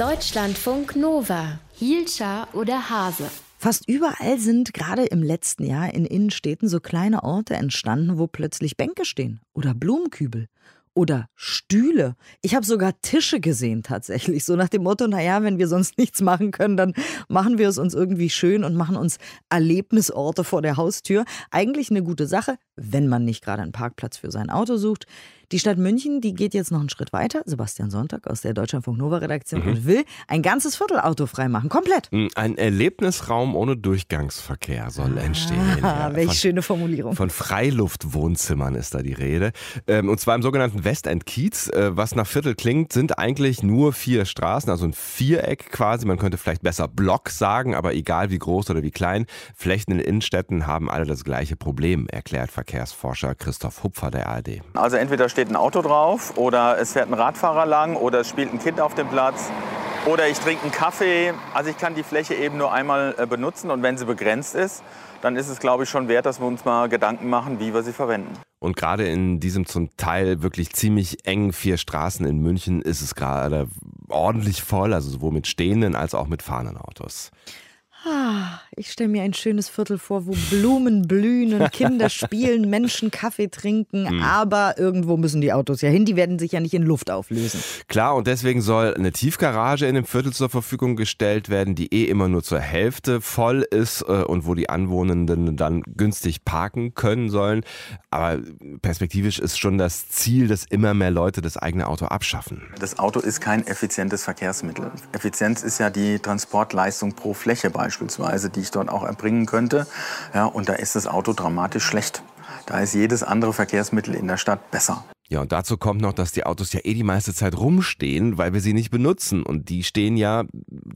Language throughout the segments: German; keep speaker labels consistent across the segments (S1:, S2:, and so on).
S1: Deutschlandfunk Nova. Hielscher oder Hase.
S2: Fast überall sind gerade im letzten Jahr in Innenstädten so kleine Orte entstanden, wo plötzlich Bänke stehen oder Blumenkübel oder Stühle. Ich habe sogar Tische gesehen tatsächlich, so nach dem Motto, naja, wenn wir sonst nichts machen können, dann machen wir es uns irgendwie schön und machen uns Erlebnisorte vor der Haustür. Eigentlich eine gute Sache, wenn man nicht gerade einen Parkplatz für sein Auto sucht. Die Stadt München, die geht jetzt noch einen Schritt weiter. Sebastian Sonntag aus der Deutschlandfunk Nova Redaktion mhm. und will ein ganzes Viertel autofrei machen, komplett.
S3: Hm, ein Erlebnisraum ohne Durchgangsverkehr soll ah, entstehen.
S2: Ja, welche von, schöne Formulierung.
S3: Von Freiluftwohnzimmern ist da die Rede. Ähm, und zwar im sogenannten Westend Kiez. Äh, was nach Viertel klingt, sind eigentlich nur vier Straßen, also ein Viereck quasi. Man könnte vielleicht besser Block sagen, aber egal wie groß oder wie klein, Flächen in Innenstädten haben alle das gleiche Problem, erklärt Verkehrsforscher Christoph Hupfer der ARD.
S4: Also entweder steht ein Auto drauf oder es fährt ein Radfahrer lang oder es spielt ein Kind auf dem Platz oder ich trinke einen Kaffee. Also ich kann die Fläche eben nur einmal äh, benutzen und wenn sie begrenzt ist, dann ist es, glaube ich, schon wert, dass wir uns mal Gedanken machen, wie wir sie verwenden.
S3: Und gerade in diesem zum Teil wirklich ziemlich engen vier Straßen in München ist es gerade ordentlich voll, also sowohl mit stehenden als auch mit fahrenden Autos.
S2: Ah, ich stelle mir ein schönes Viertel vor, wo Blumen blühen und Kinder spielen, Menschen Kaffee trinken, mhm. aber irgendwo müssen die Autos ja hin, die werden sich ja nicht in Luft auflösen.
S3: Klar, und deswegen soll eine Tiefgarage in dem Viertel zur Verfügung gestellt werden, die eh immer nur zur Hälfte voll ist äh, und wo die Anwohnenden dann günstig parken können sollen. Aber perspektivisch ist schon das Ziel, dass immer mehr Leute das eigene Auto abschaffen.
S4: Das Auto ist kein effizientes Verkehrsmittel. Effizienz ist ja die Transportleistung pro Fläche beispielsweise beispielsweise, die ich dort auch erbringen könnte. Ja, und da ist das Auto dramatisch schlecht. Da ist jedes andere Verkehrsmittel in der Stadt besser.
S3: Ja, und dazu kommt noch, dass die Autos ja eh die meiste Zeit rumstehen, weil wir sie nicht benutzen. Und die stehen ja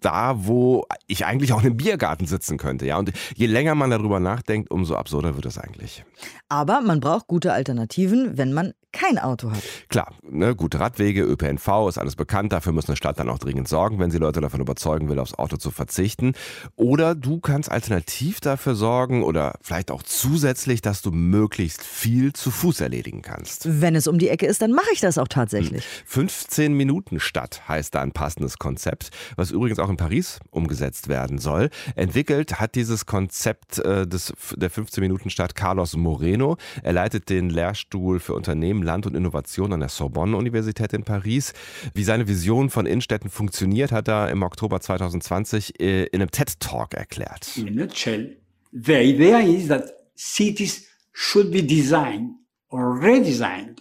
S3: da, wo ich eigentlich auch in einem Biergarten sitzen könnte. Ja, und je länger man darüber nachdenkt, umso absurder wird es eigentlich.
S2: Aber man braucht gute Alternativen, wenn man kein Auto hat.
S3: Klar, ne, gute Radwege, ÖPNV ist alles bekannt. Dafür muss eine Stadt dann auch dringend sorgen, wenn sie Leute davon überzeugen will, aufs Auto zu verzichten. Oder du kannst alternativ dafür sorgen oder vielleicht auch zusätzlich, dass du möglichst viel zu Fuß erledigen kannst.
S2: Wenn es um die Ecke ist, dann mache ich das auch tatsächlich.
S3: 15 hm. Minuten Stadt heißt da ein passendes Konzept, was übrigens auch in Paris umgesetzt werden soll. Entwickelt hat dieses Konzept äh, des, der 15 Minuten Stadt Carlos Moreno. Er leitet den Lehrstuhl für Unternehmen Land und Innovation an der Sorbonne-Universität in Paris. Wie seine Vision von Innenstädten funktioniert, hat er im Oktober 2020 äh, in einem TED-Talk erklärt.
S5: In a nutshell, the idea is that cities should be designed or redesigned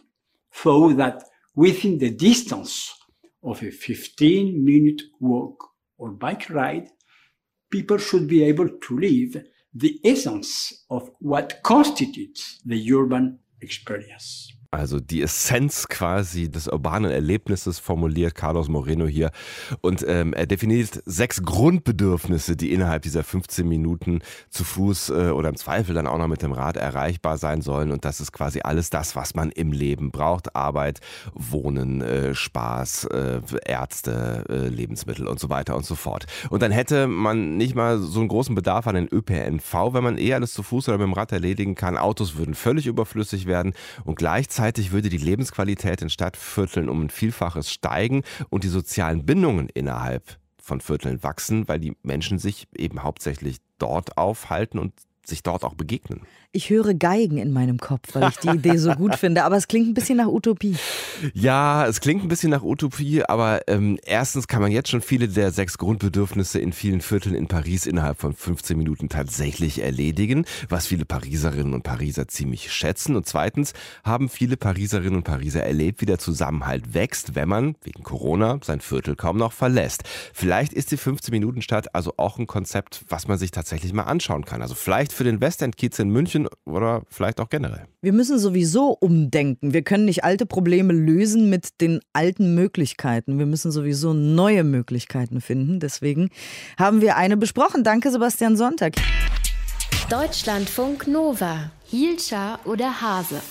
S5: so that within the distance of a 15 minute walk or bike ride, people should be able to live the essence of what constitutes the urban experience.
S3: Also die Essenz quasi des urbanen Erlebnisses formuliert Carlos Moreno hier. Und ähm, er definiert sechs Grundbedürfnisse, die innerhalb dieser 15 Minuten zu Fuß äh, oder im Zweifel dann auch noch mit dem Rad erreichbar sein sollen. Und das ist quasi alles das, was man im Leben braucht. Arbeit, Wohnen, äh, Spaß, äh, Ärzte, äh, Lebensmittel und so weiter und so fort. Und dann hätte man nicht mal so einen großen Bedarf an den ÖPNV, wenn man eh alles zu Fuß oder mit dem Rad erledigen kann. Autos würden völlig überflüssig werden und gleichzeitig Gleichzeitig würde die Lebensqualität in Stadtvierteln um ein Vielfaches steigen und die sozialen Bindungen innerhalb von Vierteln wachsen, weil die Menschen sich eben hauptsächlich dort aufhalten und sich dort auch begegnen.
S2: Ich höre Geigen in meinem Kopf, weil ich die Idee so gut finde. Aber es klingt ein bisschen nach Utopie.
S3: Ja, es klingt ein bisschen nach Utopie, aber ähm, erstens kann man jetzt schon viele der sechs Grundbedürfnisse in vielen Vierteln in Paris innerhalb von 15 Minuten tatsächlich erledigen, was viele Pariserinnen und Pariser ziemlich schätzen. Und zweitens haben viele Pariserinnen und Pariser erlebt, wie der Zusammenhalt wächst, wenn man wegen Corona sein Viertel kaum noch verlässt. Vielleicht ist die 15-Minuten-Stadt also auch ein Konzept, was man sich tatsächlich mal anschauen kann. Also vielleicht für den Westend-Kiez in München oder vielleicht auch generell.
S2: Wir müssen sowieso umdenken. Wir können nicht alte Probleme lösen mit den alten Möglichkeiten. Wir müssen sowieso neue Möglichkeiten finden. Deswegen haben wir eine besprochen. Danke, Sebastian Sonntag.
S1: Deutschlandfunk Nova. Hielscher oder Hase.